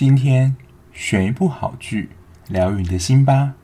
今天选一部好剧，疗愈你的心吧。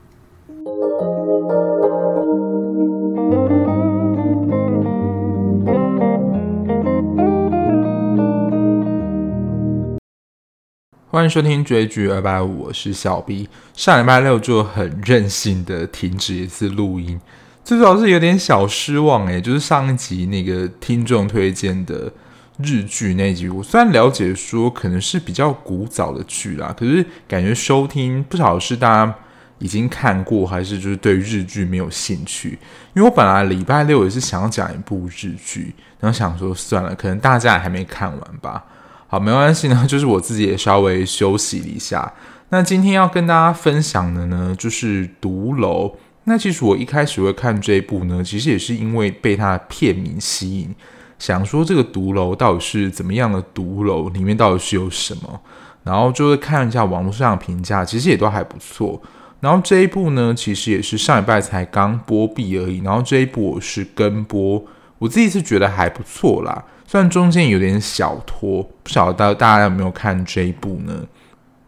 欢迎收听追剧二百五，我是小 B。上礼拜六就很任性的停止一次录音，最主要是有点小失望诶，就是上一集那个听众推荐的。日剧那集，我虽然了解说可能是比较古早的剧啦，可是感觉收听不晓得是大家已经看过，还是就是对日剧没有兴趣。因为我本来礼拜六也是想要讲一部日剧，然后想说算了，可能大家也还没看完吧。好，没关系呢，就是我自己也稍微休息了一下。那今天要跟大家分享的呢，就是《毒楼》。那其实我一开始会看这一部呢，其实也是因为被它的片名吸引。想说这个毒楼到底是怎么样的毒楼，里面到底是有什么？然后就会看一下网络上的评价，其实也都还不错。然后这一部呢，其实也是上礼拜才刚播毕而已。然后这一部我是跟播，我自己是觉得还不错啦。虽然中间有点小拖，不晓得大家有没有看这一部呢？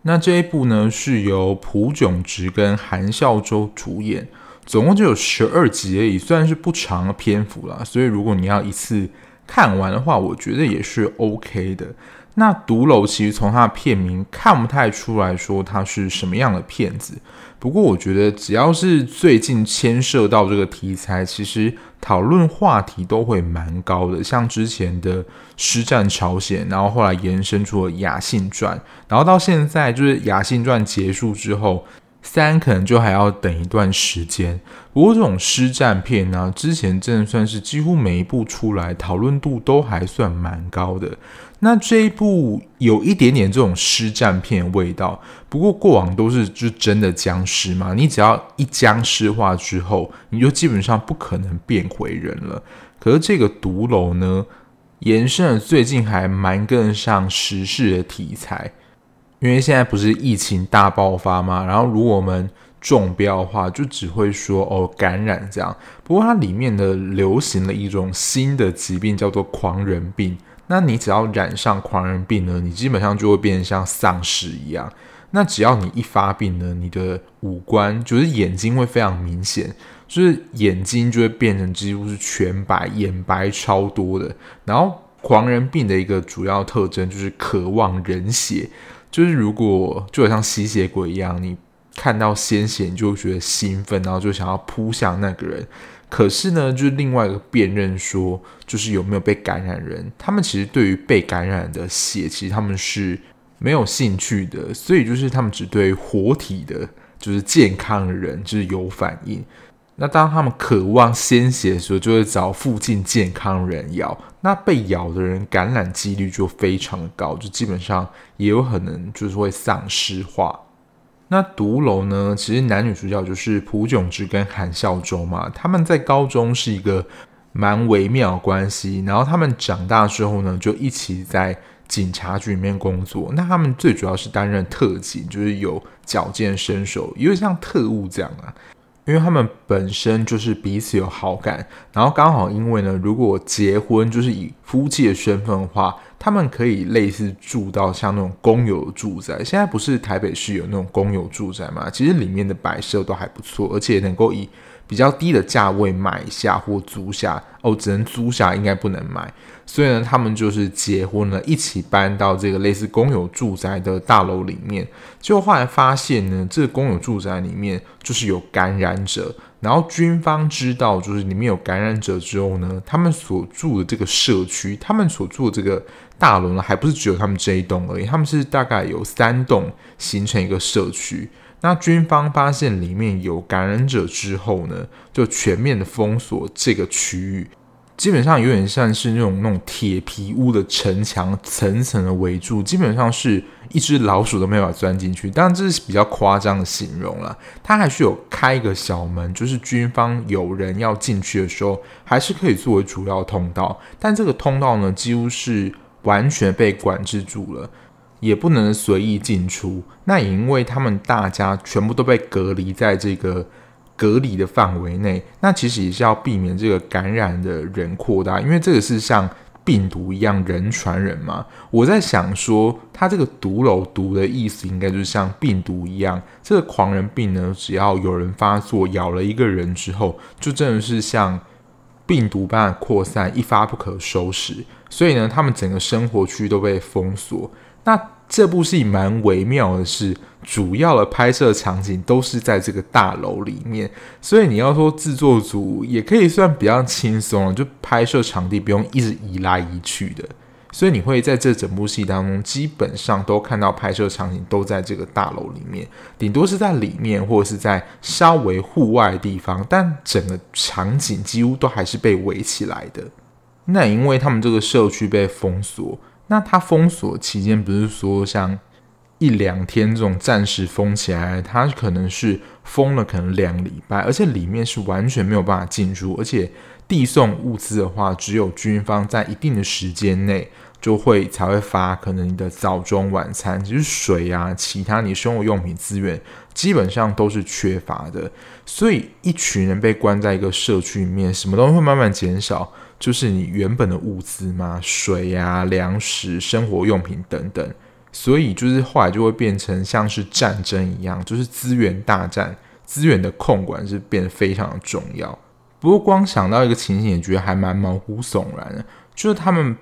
那这一部呢是由朴炯植跟韩孝周主演，总共就有十二集而已，虽然是不长的篇幅啦。所以如果你要一次。看完的话，我觉得也是 OK 的。那《独楼》其实从它的片名看不太出来说它是什么样的片子。不过我觉得只要是最近牵涉到这个题材，其实讨论话题都会蛮高的。像之前的《师战朝鲜》，然后后来延伸出了《雅信传》，然后到现在就是《雅信传》结束之后。三可能就还要等一段时间，不过这种师战片呢、之前真的算是几乎每一部出来讨论度都还算蛮高的。那这一部有一点点这种师战片味道，不过过往都是就真的僵尸嘛，你只要一僵尸化之后，你就基本上不可能变回人了。可是这个毒楼呢，延伸了最近还蛮跟上时事的题材。因为现在不是疫情大爆发吗？然后如果我们中标的话，就只会说哦感染这样。不过它里面的流行了一种新的疾病，叫做狂人病。那你只要染上狂人病呢，你基本上就会变成像丧尸一样。那只要你一发病呢，你的五官就是眼睛会非常明显，就是眼睛就会变成几乎是全白，眼白超多的。然后狂人病的一个主要特征就是渴望人血。就是如果就好像吸血鬼一样，你看到鲜血你就觉得兴奋，然后就想要扑向那个人。可是呢，就是另外一个辨认说，就是有没有被感染人，他们其实对于被感染的血，其实他们是没有兴趣的。所以就是他们只对活体的，就是健康的人，就是有反应。那当他们渴望鲜血的时候，就会找附近健康人咬。那被咬的人感染几率就非常高，就基本上也有可能就是会丧尸化。那毒楼呢？其实男女主角就是朴炯植跟韩孝周嘛。他们在高中是一个蛮微妙的关系，然后他们长大之后呢，就一起在警察局里面工作。那他们最主要是担任特警，就是有矫健身手，有点像特务这样啊。因为他们本身就是彼此有好感，然后刚好因为呢，如果结婚就是以夫妻的身份的话，他们可以类似住到像那种公有住宅。现在不是台北市有那种公有住宅嘛？其实里面的摆设都还不错，而且能够以比较低的价位买下或租下哦，只能租下，应该不能买。所以呢，他们就是结婚了，一起搬到这个类似公有住宅的大楼里面。结果后来发现呢，这个公有住宅里面就是有感染者。然后军方知道就是里面有感染者之后呢，他们所住的这个社区，他们所住的这个大楼呢，还不是只有他们这一栋而已，他们是大概有三栋形成一个社区。那军方发现里面有感染者之后呢，就全面的封锁这个区域，基本上有点像是那种那种铁皮屋的城墙，层层的围住，基本上是一只老鼠都没法钻进去。当然这是比较夸张的形容了，它还是有开一个小门，就是军方有人要进去的时候，还是可以作为主要通道。但这个通道呢，几乎是完全被管制住了。也不能随意进出，那也因为他们大家全部都被隔离在这个隔离的范围内，那其实也是要避免这个感染的人扩大，因为这个是像病毒一样人传人嘛？我在想说，他这个毒楼毒的意思应该就是像病毒一样，这个狂人病呢，只要有人发作咬了一个人之后，就真的是像病毒般扩散，一发不可收拾。所以呢，他们整个生活区都被封锁。那这部戏蛮微妙的是，主要的拍摄场景都是在这个大楼里面，所以你要说制作组也可以算比较轻松了，就拍摄场地不用一直移来移去的。所以你会在这整部戏当中，基本上都看到拍摄场景都在这个大楼里面，顶多是在里面或者是在稍微户外的地方，但整个场景几乎都还是被围起来的。那因为他们这个社区被封锁。那它封锁期间不是说像一两天这种暂时封起来，它可能是封了可能两礼拜，而且里面是完全没有办法进入，而且递送物资的话，只有军方在一定的时间内就会才会发，可能你的早中晚餐，就是水啊，其他你生活用品资源基本上都是缺乏的，所以一群人被关在一个社区里面，什么东西会慢慢减少。就是你原本的物资嘛，水呀、粮食、生活用品等等，所以就是后来就会变成像是战争一样，就是资源大战，资源的控管是变得非常的重要。不过光想到一个情形，也觉得还蛮毛骨悚然的，就是他们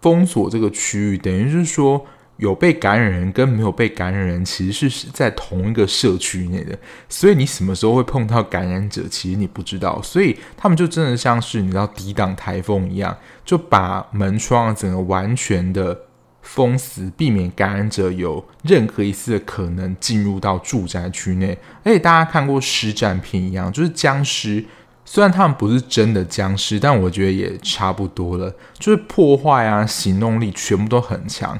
封锁这个区域，等于是说。有被感染人跟没有被感染人，其实是是在同一个社区内的，所以你什么时候会碰到感染者，其实你不知道。所以他们就真的像是你知道抵挡台风一样，就把门窗整个完全的封死，避免感染者有任何一丝的可能进入到住宅区内。而且大家看过实战片一样，就是僵尸，虽然他们不是真的僵尸，但我觉得也差不多了，就是破坏啊，行动力全部都很强。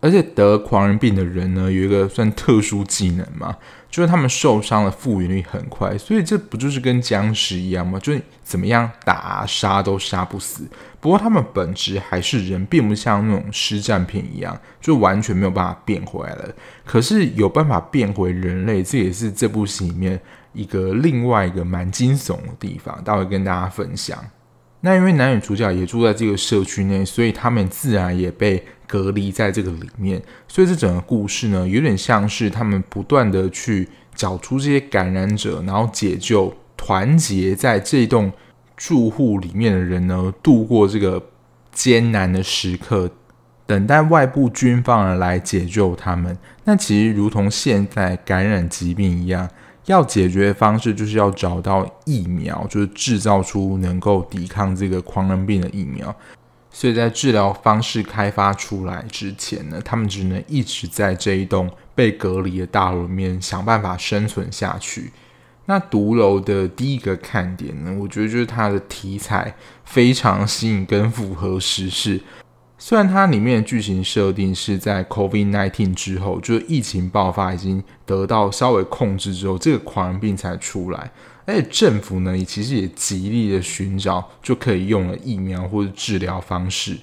而且得狂人病的人呢，有一个算特殊技能嘛，就是他们受伤的复原率很快，所以这不就是跟僵尸一样吗？就是怎么样打杀都杀不死。不过他们本质还是人，并不像那种尸战片一样，就完全没有办法变回来了。可是有办法变回人类，这也是这部戏里面一个另外一个蛮惊悚的地方，待会跟大家分享。那因为男女主角也住在这个社区内，所以他们自然也被隔离在这个里面。所以这整个故事呢，有点像是他们不断的去找出这些感染者，然后解救、团结在这栋住户里面的人呢，度过这个艰难的时刻，等待外部军方来解救他们。那其实如同现在感染疾病一样。要解决的方式就是要找到疫苗，就是制造出能够抵抗这个狂人病的疫苗。所以在治疗方式开发出来之前呢，他们只能一直在这一栋被隔离的大楼里面想办法生存下去。那毒楼的第一个看点呢，我觉得就是它的题材非常吸引跟符合时事。虽然它里面的剧情设定是在 COVID-19 之后，就是疫情爆发已经得到稍微控制之后，这个狂人病才出来，而且政府呢也其实也极力的寻找就可以用了疫苗或者治疗方式，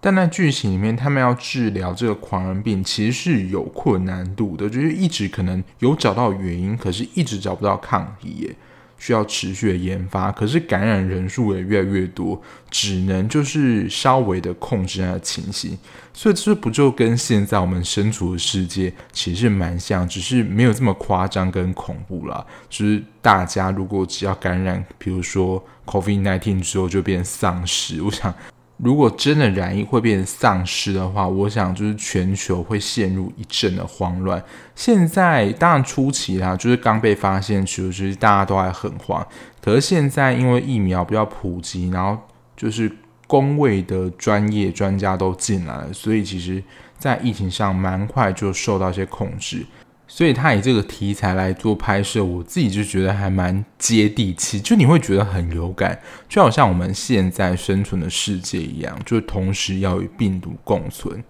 但在剧情里面，他们要治疗这个狂人病其实是有困难度的，就是一直可能有找到原因，可是一直找不到抗体耶。需要持续的研发，可是感染人数也越来越多，只能就是稍微的控制它的情形，所以这不就跟现在我们身处的世界其实蛮像，只是没有这么夸张跟恐怖啦。就是大家如果只要感染，比如说 COVID-19 之后就变丧尸，我想。如果真的染疫会变成丧尸的话，我想就是全球会陷入一阵的慌乱。现在当然初期啦，就是刚被发现，其实大家都还很慌。可是现在因为疫苗比较普及，然后就是公卫的专业专家都进来了，所以其实在疫情上蛮快就受到一些控制。所以他以这个题材来做拍摄，我自己就觉得还蛮接地气，就你会觉得很有感，就好像我们现在生存的世界一样，就同时要与病毒共存。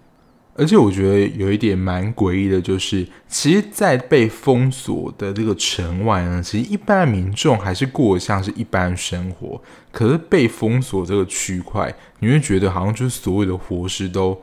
而且我觉得有一点蛮诡异的，就是其实，在被封锁的这个城外呢，其实一般民众还是过得像是一般生活，可是被封锁这个区块，你会觉得好像就是所有的活尸都。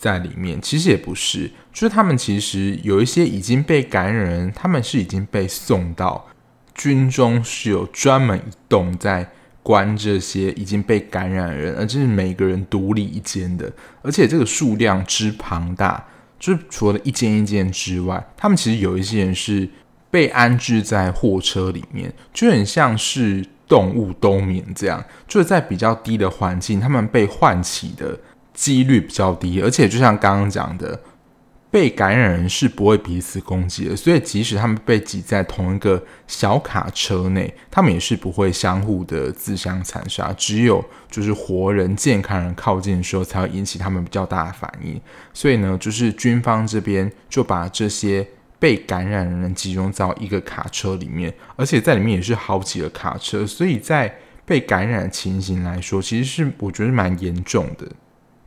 在里面。其实也不是，就是他们其实有一些已经被感染人，他们是已经被送到军中，是有专门一栋在关这些已经被感染人，而且是每个人独立一间的，而且这个数量之庞大，就是除了一间一间之外，他们其实有一些人是被安置在货车里面，就很像是动物冬眠这样，就是在比较低的环境，他们被唤起的几率比较低，而且就像刚刚讲的。被感染人是不会彼此攻击的，所以即使他们被挤在同一个小卡车内，他们也是不会相互的自相残杀。只有就是活人、健康人靠近的时候，才会引起他们比较大的反应。所以呢，就是军方这边就把这些被感染的人集中到一个卡车里面，而且在里面也是好几个卡车，所以在被感染的情形来说，其实是我觉得蛮严重的。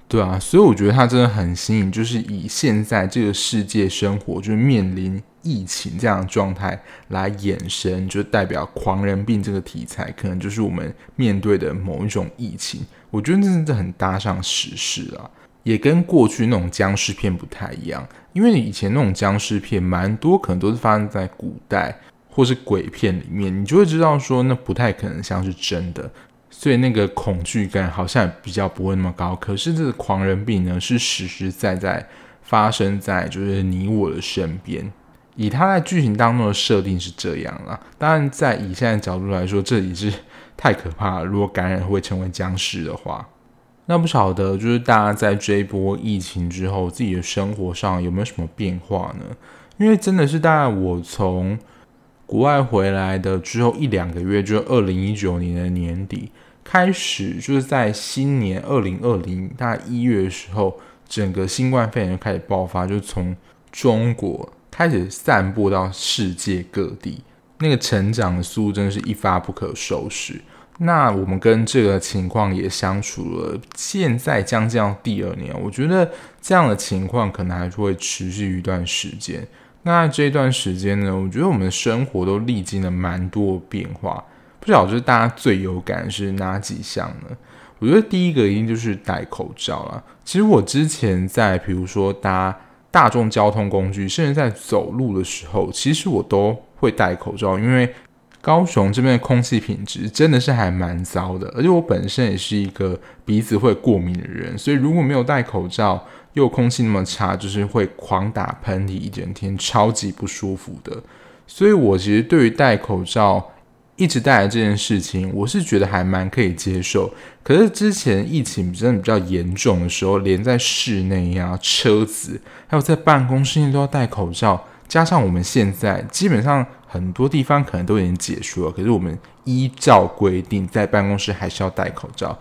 对啊，所以我觉得他真的很新颖，就是以现在这个世界生活就是面临疫情这样的状态来衍生，就代表狂人病这个题材，可能就是我们面对的某一种疫情。我觉得真的很搭上时事啊，也跟过去那种僵尸片不太一样，因为以前那种僵尸片蛮多，可能都是发生在古代或是鬼片里面，你就会知道说那不太可能像是真的。所以那个恐惧感好像比较不会那么高，可是这个狂人病呢，是实实在在发生在就是你我的身边。以他在剧情当中的设定是这样啦，当然在以现在角度来说，这也是太可怕了。如果感染会成为僵尸的话，那不晓得就是大家在这一波疫情之后，自己的生活上有没有什么变化呢？因为真的是大概我从国外回来的之后一两个月，就二零一九年的年底。开始就是在新年二零二零大概一月的时候，整个新冠肺炎就开始爆发，就从中国开始散布到世界各地，那个成长的速度真的是一发不可收拾。那我们跟这个情况也相处了，现在将近要第二年，我觉得这样的情况可能还是会持续一段时间。那这段时间呢，我觉得我们的生活都历经了蛮多变化。不晓得就是大家最有感是哪几项呢？我觉得第一个一定就是戴口罩了。其实我之前在比如说搭大众交通工具，甚至在走路的时候，其实我都会戴口罩，因为高雄这边的空气品质真的是还蛮糟的，而且我本身也是一个鼻子会过敏的人，所以如果没有戴口罩，又空气那么差，就是会狂打喷嚏，一整天超级不舒服的。所以我其实对于戴口罩。一直带来这件事情，我是觉得还蛮可以接受。可是之前疫情真的比较严重的时候，连在室内呀、啊、车子，还有在办公室内都要戴口罩。加上我们现在基本上很多地方可能都已经解除了，可是我们依照规定在办公室还是要戴口罩。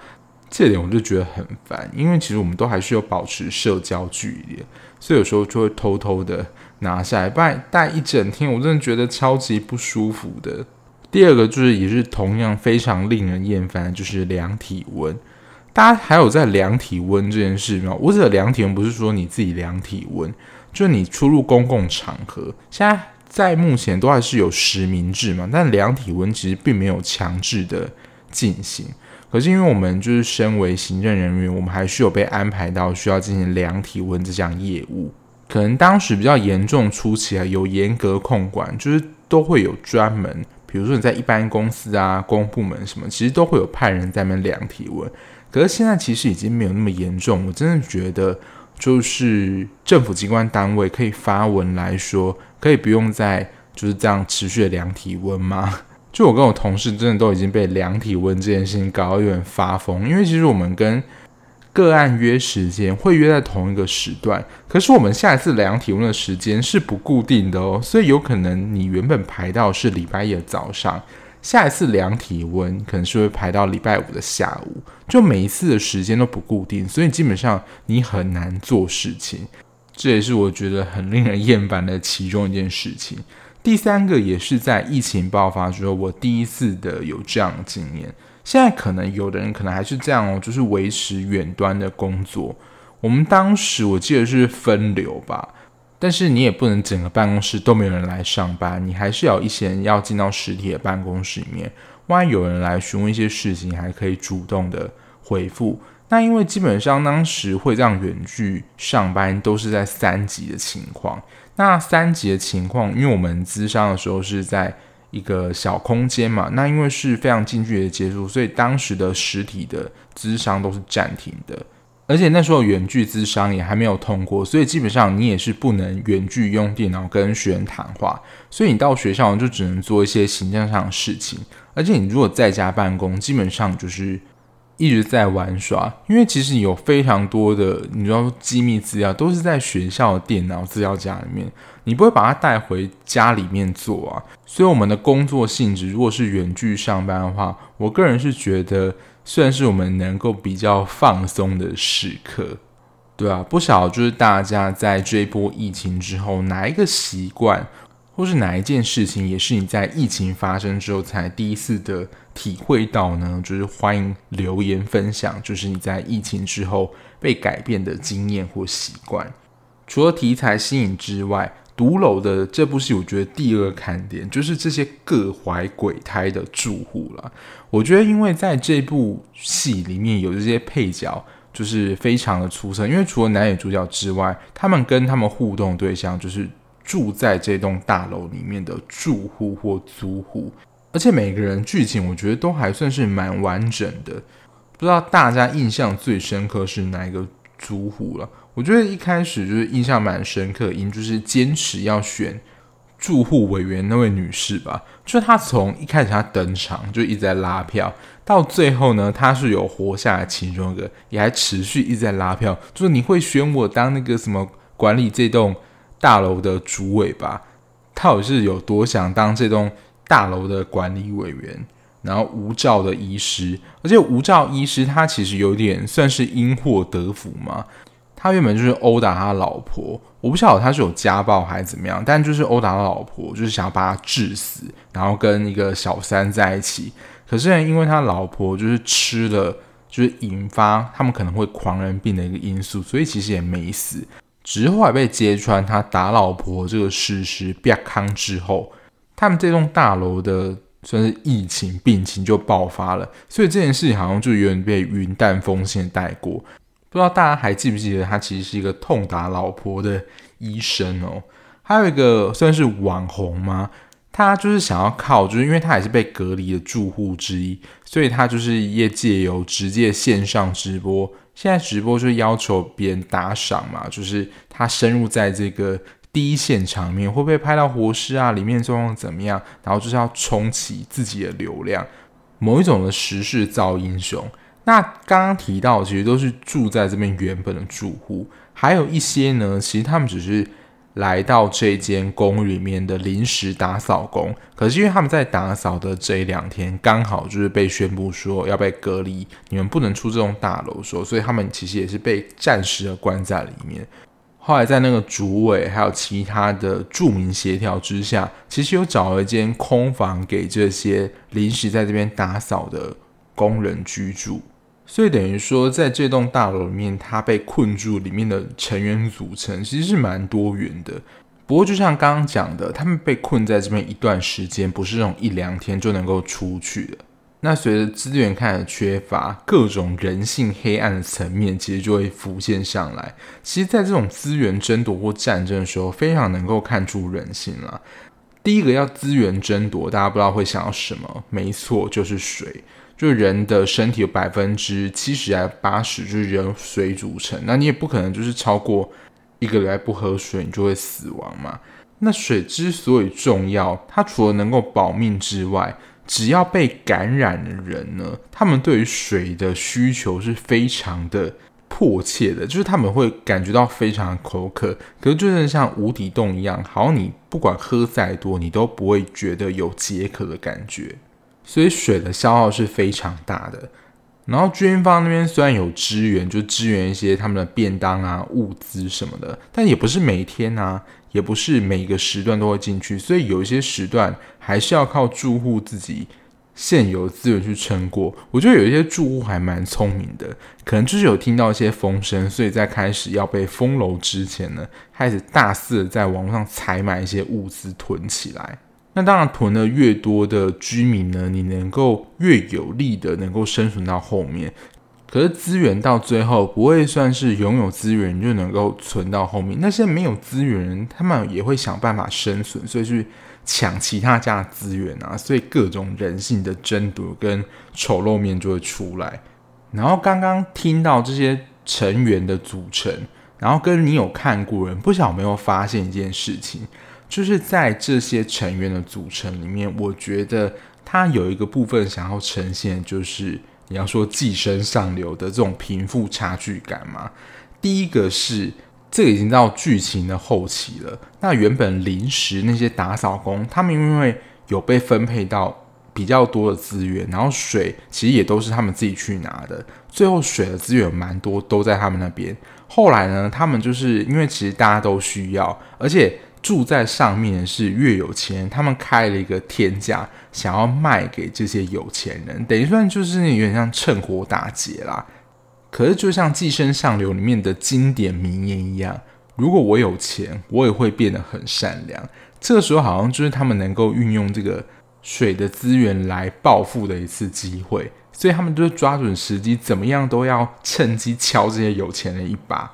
这点我就觉得很烦，因为其实我们都还是有保持社交距离，所以有时候就会偷偷的拿下来，不然戴一整天，我真的觉得超级不舒服的。第二个就是也是同样非常令人厌烦，就是量体温。大家还有在量体温这件事吗？我指的量体温不是说你自己量体温，就你出入公共场合，现在在目前都还是有实名制嘛，但量体温其实并没有强制的进行。可是因为我们就是身为行政人员，我们还是有被安排到需要进行量体温这项业务。可能当时比较严重初期啊，有严格控管，就是都会有专门。比如说你在一般公司啊、公部门什么，其实都会有派人在那边量体温。可是现在其实已经没有那么严重，我真的觉得就是政府机关单位可以发文来说，可以不用再就是这样持续的量体温吗？就我跟我同事真的都已经被量体温这件事情搞到有点发疯，因为其实我们跟个案约时间会约在同一个时段，可是我们下一次量体温的时间是不固定的哦，所以有可能你原本排到是礼拜一的早上，下一次量体温可能是会排到礼拜五的下午，就每一次的时间都不固定，所以基本上你很难做事情，这也是我觉得很令人厌烦的其中一件事情。第三个也是在疫情爆发之后，我第一次的有这样的经验。现在可能有的人可能还是这样哦，就是维持远端的工作。我们当时我记得是分流吧，但是你也不能整个办公室都没有人来上班，你还是有一些人要进到实体的办公室里面。万一有人来询问一些事情，还可以主动的回复。那因为基本上当时会这样远距上班，都是在三级的情况。那三级的情况，因为我们咨商的时候是在一个小空间嘛。那因为是非常近距离的接触，所以当时的实体的咨商都是暂停的。而且那时候远距咨商也还没有通过，所以基本上你也是不能远距用电脑跟学员谈话，所以你到学校就只能做一些行政上的事情。而且你如果在家办公，基本上就是一直在玩耍，因为其实有非常多的你知道机密资料都是在学校的电脑资料夹里面，你不会把它带回家里面做啊。所以我们的工作性质如果是远距上班的话，我个人是觉得。算是我们能够比较放松的时刻，对啊，不晓就是大家在这一波疫情之后，哪一个习惯，或是哪一件事情，也是你在疫情发生之后才第一次的体会到呢？就是欢迎留言分享，就是你在疫情之后被改变的经验或习惯。除了题材新颖之外，独楼的这部戏，我觉得第二个看点就是这些各怀鬼胎的住户了。我觉得，因为在这部戏里面有这些配角，就是非常的出色。因为除了男女主角之外，他们跟他们互动对象就是住在这栋大楼里面的住户或租户，而且每个人剧情我觉得都还算是蛮完整的。不知道大家印象最深刻是哪一个租户了？我觉得一开始就是印象蛮深刻，因就是坚持要选住户委员那位女士吧，就是她从一开始她登场就一直在拉票，到最后呢，她是有活下来其中一个，也还持续一直在拉票，就是你会选我当那个什么管理这栋大楼的主委吧？她也是有多想当这栋大楼的管理委员，然后无照的医师，而且无照医师他其实有点算是因祸得福嘛。他原本就是殴打他老婆，我不晓得他是有家暴还是怎么样，但就是殴打他老婆，就是想要把他致死，然后跟一个小三在一起。可是呢，因为他老婆就是吃了，就是引发他们可能会狂人病的一个因素，所以其实也没死，只是后来被揭穿他打老婆这个事实，变康之后，他们这栋大楼的算是疫情病情就爆发了，所以这件事情好像就有点被云淡风轻带过。不知道大家还记不记得，他其实是一个痛打老婆的医生哦。还有一个算是网红吗？他就是想要靠，就是因为他也是被隔离的住户之一，所以他就是业界有直接线上直播。现在直播就是要求别人打赏嘛，就是他深入在这个第一线场面，会不会拍到活尸啊？里面状况怎么样？然后就是要冲起自己的流量，某一种的时势造英雄。那刚刚提到，其实都是住在这边原本的住户，还有一些呢，其实他们只是来到这间公寓里面的临时打扫工。可是因为他们在打扫的这两天，刚好就是被宣布说要被隔离，你们不能出这栋大楼，说，所以他们其实也是被暂时的关在里面。后来在那个主委还有其他的住民协调之下，其实有找了一间空房给这些临时在这边打扫的工人居住。所以等于说，在这栋大楼里面，他被困住，里面的成员组成其实是蛮多元的。不过，就像刚刚讲的，他们被困在这边一段时间，不是那种一两天就能够出去的。那随着资源开始缺乏，各种人性黑暗的层面其实就会浮现上来。其实，在这种资源争夺或战争的时候，非常能够看出人性了。第一个要资源争夺，大家不知道会想要什么？没错，就是水。就人的身体有百分之七十还八十就是由水组成，那你也不可能就是超过一个礼拜不喝水，你就会死亡嘛。那水之所以重要，它除了能够保命之外，只要被感染的人呢，他们对于水的需求是非常的迫切的，就是他们会感觉到非常口渴，可是就是像无底洞一样，好像你不管喝再多，你都不会觉得有解渴的感觉。所以水的消耗是非常大的。然后军方那边虽然有支援，就支援一些他们的便当啊、物资什么的，但也不是每天啊，也不是每个时段都会进去。所以有一些时段还是要靠住户自己现有资源去撑过。我觉得有一些住户还蛮聪明的，可能就是有听到一些风声，所以在开始要被封楼之前呢，开始大肆的在网络上采买一些物资囤起来。那当然，囤的越多的居民呢，你能够越有力的能够生存到后面。可是资源到最后不会算是拥有资源就能够存到后面，那些没有资源人，他们也会想办法生存，所以去抢其他家的资源啊，所以各种人性的争夺跟丑陋面就会出来。然后刚刚听到这些成员的组成，然后跟你有看过人，不晓没有发现一件事情，就是在这些成员的组成里面，我觉得他有一个部分想要呈现，就是。你要说寄生上流的这种贫富差距感吗？第一个是这个已经到剧情的后期了。那原本临时那些打扫工，他们因为有被分配到比较多的资源，然后水其实也都是他们自己去拿的。最后水的资源蛮多，都在他们那边。后来呢，他们就是因为其实大家都需要，而且。住在上面是越有钱，他们开了一个天价，想要卖给这些有钱人，等于算就是有点像趁火打劫啦。可是就像《寄生上流》里面的经典名言一样，如果我有钱，我也会变得很善良。这个时候好像就是他们能够运用这个水的资源来报复的一次机会，所以他们就是抓准时机，怎么样都要趁机敲这些有钱人一把。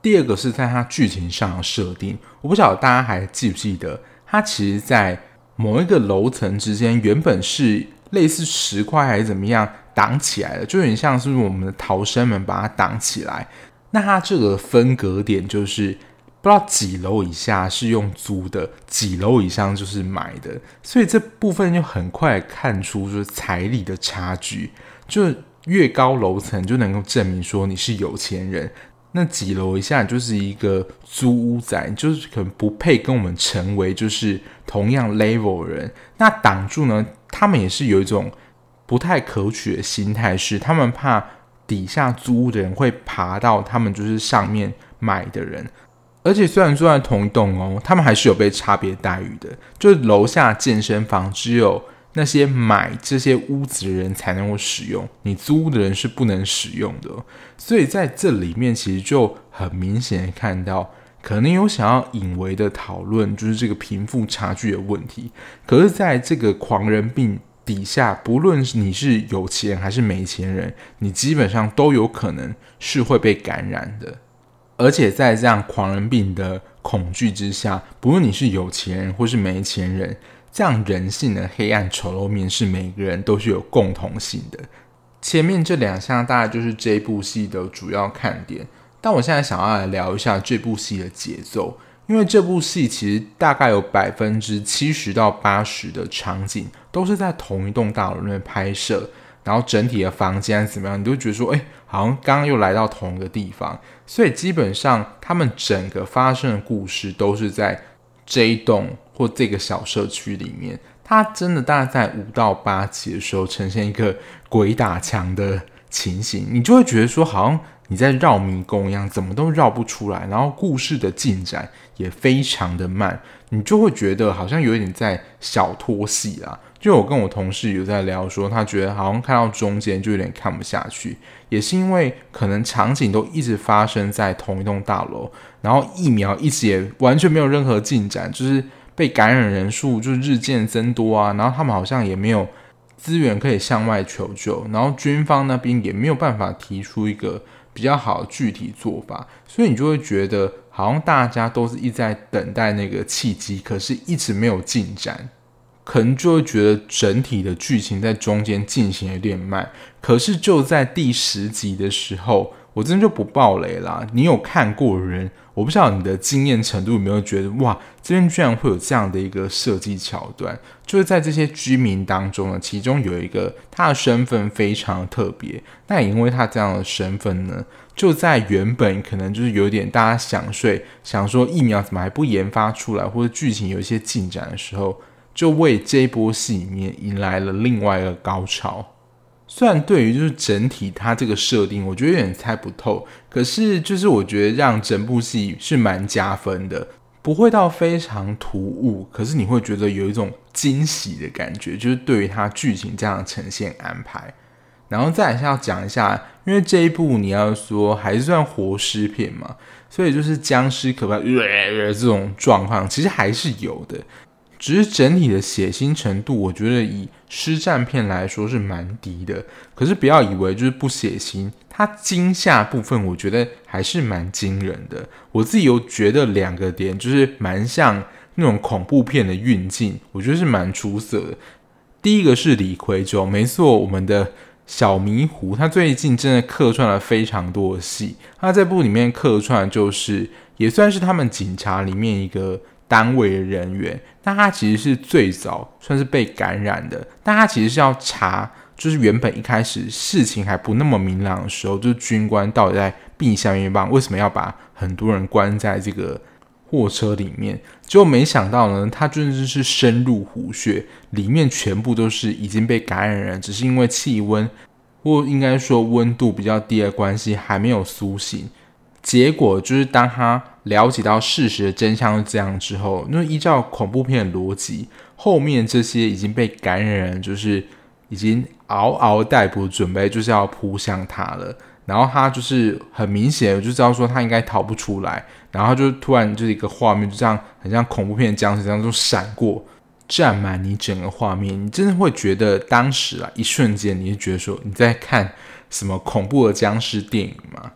第二个是在它剧情上的设定，我不晓得大家还记不记得，它其实，在某一个楼层之间，原本是类似石块还是怎么样挡起来的，就有点像是我们的逃生门把它挡起来。那它这个分隔点就是不知道几楼以下是用租的，几楼以上就是买的，所以这部分就很快看出就是财力的差距，就越高楼层就能够证明说你是有钱人。那几楼以下就是一个租屋仔，就是可能不配跟我们成为就是同样 level 的人。那挡住呢？他们也是有一种不太可取的心态，是他们怕底下租屋的人会爬到他们就是上面买的人。而且虽然住在同一栋哦，他们还是有被差别待遇的。就是楼下健身房只有。那些买这些屋子的人才能够使用，你租屋的人是不能使用的。所以在这里面，其实就很明显看到，可能有想要引为的讨论，就是这个贫富差距的问题。可是，在这个狂人病底下，不论你是有钱还是没钱人，你基本上都有可能是会被感染的。而且在这样狂人病的恐惧之下，不论你是有钱人或是没钱人。这样人性的黑暗丑陋面是每个人都是有共同性的。前面这两项大概就是这部戏的主要看点，但我现在想要来聊一下这部戏的节奏，因为这部戏其实大概有百分之七十到八十的场景都是在同一栋大楼里面拍摄，然后整体的房间怎么样，你都觉得说，哎，好像刚刚又来到同一个地方，所以基本上他们整个发生的故事都是在这一栋。或这个小社区里面，它真的大概在五到八集的时候呈现一个鬼打墙的情形，你就会觉得说，好像你在绕迷宫一样，怎么都绕不出来。然后故事的进展也非常的慢，你就会觉得好像有一点在小拖戏啊。就我跟我同事有在聊说，他觉得好像看到中间就有点看不下去，也是因为可能场景都一直发生在同一栋大楼，然后疫苗一直也完全没有任何进展，就是。被感染人数就日渐增多啊，然后他们好像也没有资源可以向外求救，然后军方那边也没有办法提出一个比较好的具体做法，所以你就会觉得好像大家都是一直在等待那个契机，可是一直没有进展，可能就会觉得整体的剧情在中间进行有点慢。可是就在第十集的时候，我真的就不爆雷啦，你有看过人。我不知道你的经验程度有没有觉得哇，这边居然会有这样的一个设计桥段，就是在这些居民当中呢，其中有一个他的身份非常特别，那也因为他这样的身份呢，就在原本可能就是有点大家想睡，想说疫苗怎么还不研发出来，或者剧情有一些进展的时候，就为这一波戏里面迎来了另外一个高潮。虽然对于就是整体它这个设定，我觉得有点猜不透，可是就是我觉得让整部戏是蛮加分的，不会到非常突兀，可是你会觉得有一种惊喜的感觉，就是对于它剧情这样呈现安排。然后再来是要讲一下，因为这一部你要说还是算活尸片嘛，所以就是僵尸可怕、呃呃、这种状况其实还是有的。只是整体的血腥程度，我觉得以尸战片来说是蛮低的。可是不要以为就是不血腥，它惊吓部分我觉得还是蛮惊人的。我自己有觉得两个点就是蛮像那种恐怖片的运镜，我觉得是蛮出色的。第一个是李奎州，没错，我们的小迷糊，他最近真的客串了非常多的戏。他在部里面客串就是也算是他们警察里面一个。单位的人员，但他其实是最早算是被感染的，但他其实是要查，就是原本一开始事情还不那么明朗的时候，就是军官到底在避下面棒，为什么要把很多人关在这个货车里面？结果没想到呢，他真的是深入虎穴，里面全部都是已经被感染人，只是因为气温或应该说温度比较低的关系，还没有苏醒。结果就是，当他了解到事实的真相是这样之后，那依照恐怖片的逻辑，后面这些已经被感染人，就是已经嗷嗷待哺，准备就是要扑向他了。然后他就是很明显的就知道说他应该逃不出来，然后就突然就是一个画面，就这样很像恐怖片僵尸这样就闪过，占满你整个画面，你真的会觉得当时啊，一瞬间你就觉得说你在看什么恐怖的僵尸电影吗？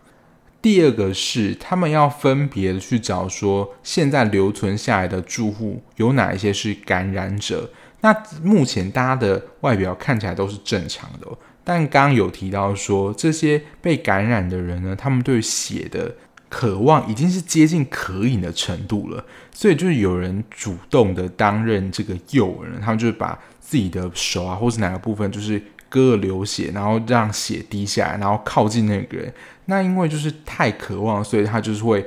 第二个是，他们要分别的去找说，现在留存下来的住户有哪一些是感染者。那目前大家的外表看起来都是正常的，但刚刚有提到说，这些被感染的人呢，他们对血的渴望已经是接近渴饮的程度了，所以就是有人主动的担任这个诱饵，他们就是把自己的手啊，或是哪个部分，就是。割了流血，然后让血滴下来，然后靠近那个人。那因为就是太渴望，所以他就是会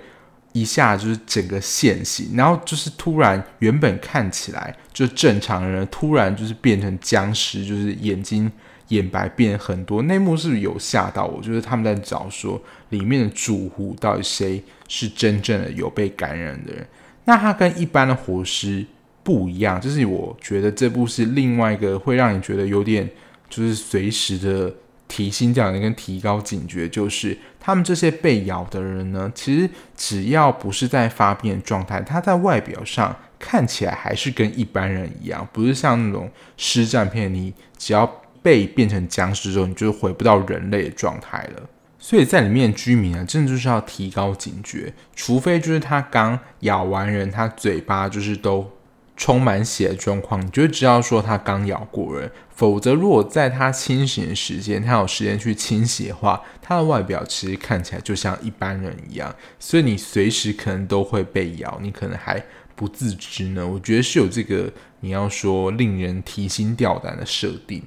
一下就是整个现形，然后就是突然原本看起来就正常的人，突然就是变成僵尸，就是眼睛眼白变很多。内幕是不是有吓到我？就是他们在找说里面的住户到底谁是真正的有被感染的人。那他跟一般的活尸不一样，就是我觉得这部是另外一个会让你觉得有点。就是随时的提心吊胆跟提高警觉，就是他们这些被咬的人呢，其实只要不是在发病的状态，他在外表上看起来还是跟一般人一样，不是像那种尸战片，你只要被变成僵尸之后，你就回不到人类的状态了。所以在里面居民啊，真的就是要提高警觉，除非就是他刚咬完人，他嘴巴就是都。充满血的状况，你就知道说它刚咬过人。否则，如果在它清醒的时间，它有时间去清洗的话，它的外表其实看起来就像一般人一样。所以你随时可能都会被咬，你可能还不自知呢。我觉得是有这个你要说令人提心吊胆的设定。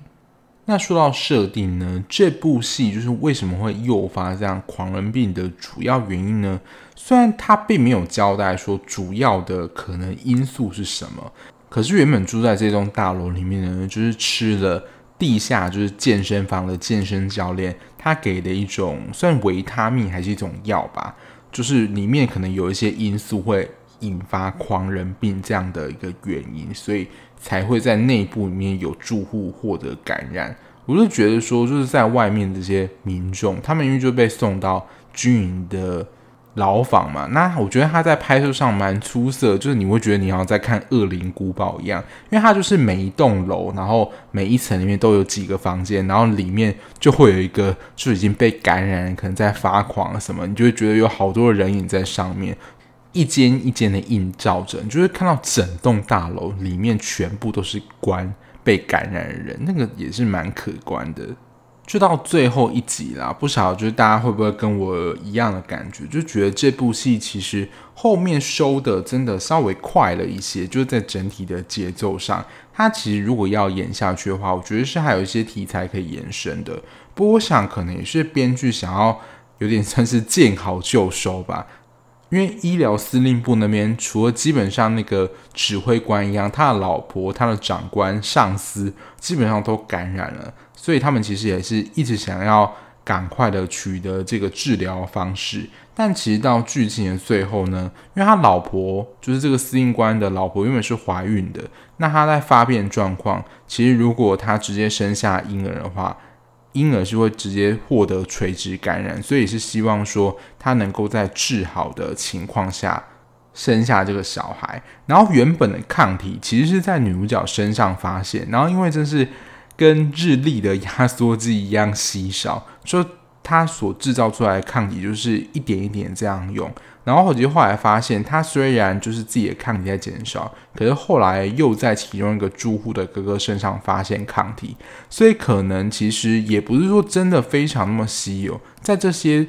那说到设定呢，这部戏就是为什么会诱发这样狂人病的主要原因呢？虽然他并没有交代说主要的可能因素是什么，可是原本住在这栋大楼里面的人，就是吃了地下就是健身房的健身教练他给的一种算维他命还是一种药吧，就是里面可能有一些因素会引发狂人病这样的一个原因，所以。才会在内部里面有住户获得感染。我就觉得说，就是在外面这些民众，他们因为就被送到军营的牢房嘛。那我觉得他在拍摄上蛮出色，就是你会觉得你好像在看《恶灵古堡》一样，因为他就是每一栋楼，然后每一层里面都有几个房间，然后里面就会有一个就已经被感染，可能在发狂什么，你就会觉得有好多人影在上面。一间一间的映照着，你就会看到整栋大楼里面全部都是关被感染的人，那个也是蛮可观的。就到最后一集啦，不晓得就是大家会不会跟我一样的感觉，就觉得这部戏其实后面收的真的稍微快了一些，就是在整体的节奏上，它其实如果要演下去的话，我觉得是还有一些题材可以延伸的。不过我想可能也是编剧想要有点算是见好就收吧。因为医疗司令部那边，除了基本上那个指挥官一样，他的老婆、他的长官、上司基本上都感染了，所以他们其实也是一直想要赶快的取得这个治疗方式。但其实到剧情的最后呢，因为他老婆就是这个司令官的老婆，原本是怀孕的，那他在发病状况，其实如果他直接生下婴儿的话。婴儿是会直接获得垂直感染，所以是希望说他能够在治好的情况下生下这个小孩，然后原本的抗体其实是在女主角身上发现，然后因为这是跟日历的压缩机一样稀少，就它所制造出来的抗体就是一点一点这样用。然后后期后来发现，它虽然就是自己的抗体在减少，可是后来又在其中一个住户的哥哥身上发现抗体，所以可能其实也不是说真的非常那么稀有，在这些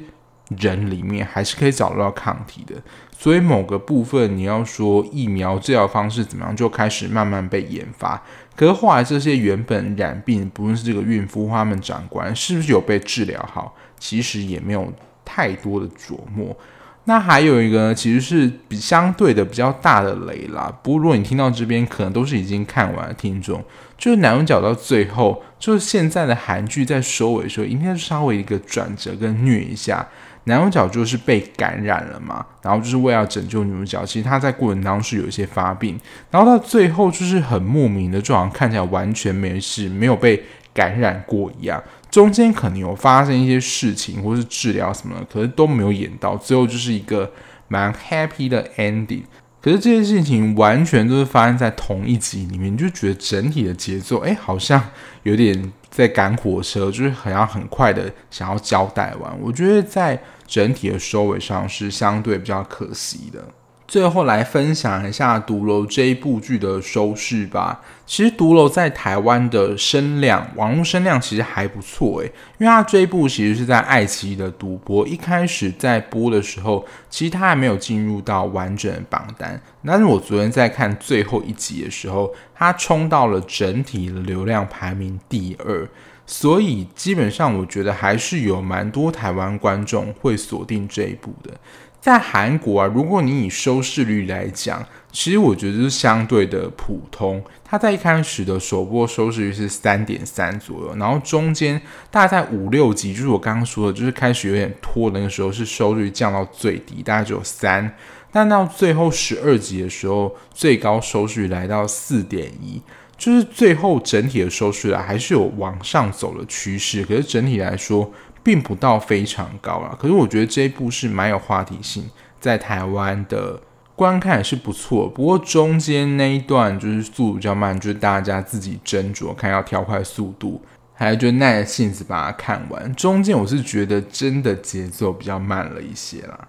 人里面还是可以找到抗体的。所以某个部分你要说疫苗治疗方式怎么样，就开始慢慢被研发。可是后来这些原本染病，不论是这个孕妇或他们长官，是不是有被治疗好，其实也没有太多的琢磨。那还有一个呢，其实是比相对的比较大的雷啦。不过如果你听到这边，可能都是已经看完的听众，就是男主角到最后，就是现在的韩剧在收尾的时候，应该是稍微一个转折跟虐一下。男主角就是被感染了嘛，然后就是为了拯救女主角，其实他在过程当中是有一些发病，然后到最后就是很莫名的，就好像看起来完全没事，没有被感染过一样。中间可能有发生一些事情，或是治疗什么的，可是都没有演到，最后就是一个蛮 happy 的 ending。可是这些事情完全都是发生在同一集里面，你就觉得整体的节奏，哎，好像有点在赶火车，就是好像很快的想要交代完。我觉得在整体的收尾上是相对比较可惜的。最后来分享一下《毒楼》这一部剧的收视吧。其实《毒楼》在台湾的声量，网络声量其实还不错诶，因为它这一部其实是在爱奇艺的独播，一开始在播的时候，其实它还没有进入到完整的榜单。但是我昨天在看最后一集的时候，它冲到了整体的流量排名第二，所以基本上我觉得还是有蛮多台湾观众会锁定这一部的。在韩国啊，如果你以收视率来讲，其实我觉得是相对的普通。它在一开始的首播收视率是三点三左右，然后中间大概五六集，就是我刚刚说的，就是开始有点拖的那个时候，是收视率降到最低，大概只有三。但到最后十二集的时候，最高收视率来到四点一，就是最后整体的收视率还是有往上走的趋势。可是整体来说，并不到非常高啊，可是我觉得这一部是蛮有话题性，在台湾的观看也是不错。不过中间那一段就是速度比较慢，就是大家自己斟酌看要调快速度，还有就耐着性子把它看完。中间我是觉得真的节奏比较慢了一些啦。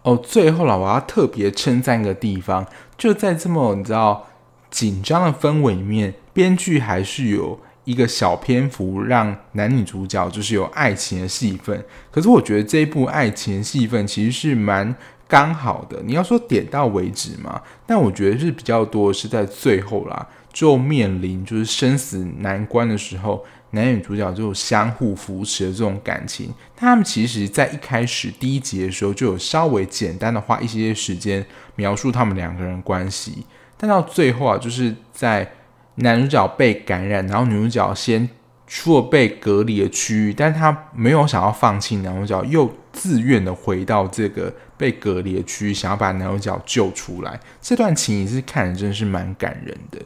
哦，最后了，我要特别称赞一个地方，就在这么你知道紧张的氛围里面，编剧还是有。一个小篇幅让男女主角就是有爱情的戏份，可是我觉得这一部爱情戏份其实是蛮刚好的。你要说点到为止嘛，但我觉得是比较多是在最后啦，就面临就是生死难关的时候，男女主角就相互扶持的这种感情。他们其实在一开始第一集的时候就有稍微简单的花一些时间描述他们两个人关系，但到最后啊，就是在。男主角被感染，然后女主角先出了被隔离的区域，但是他没有想要放弃男主角，又自愿的回到这个被隔离的区域，想要把男主角救出来。这段情也是看着真是蛮感人的，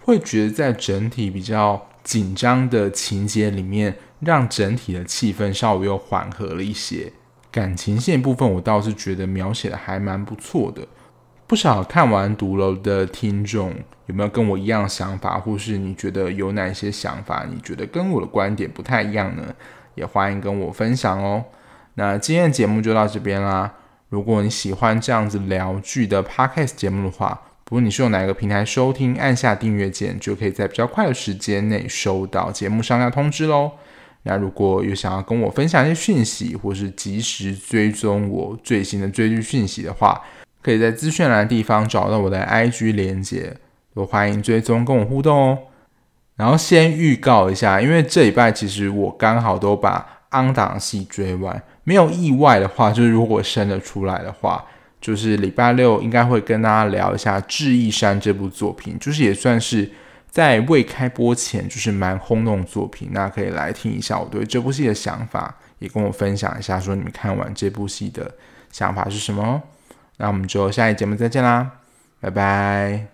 会觉得在整体比较紧张的情节里面，让整体的气氛稍微又缓和了一些。感情线部分，我倒是觉得描写的还蛮不错的。不少看完《毒楼》的听众有没有跟我一样想法，或是你觉得有哪些想法？你觉得跟我的观点不太一样呢？也欢迎跟我分享哦。那今天的节目就到这边啦。如果你喜欢这样子聊剧的 Podcast 节目的话，不论你是用哪一个平台收听，按下订阅键就可以在比较快的时间内收到节目上架通知喽。那如果有想要跟我分享一些讯息，或是及时追踪我最新的追剧讯息的话，可以在资讯栏的地方找到我的 IG 连接，我欢迎追踪跟我互动哦。然后先预告一下，因为这礼拜其实我刚好都把 on 档戏追完，没有意外的话，就是如果生得出来的话，就是礼拜六应该会跟大家聊一下《智异山》这部作品，就是也算是在未开播前就是蛮轰动的作品，那可以来听一下我对这部戏的想法，也跟我分享一下，说你们看完这部戏的想法是什么。那我们就下一节目再见啦，拜拜。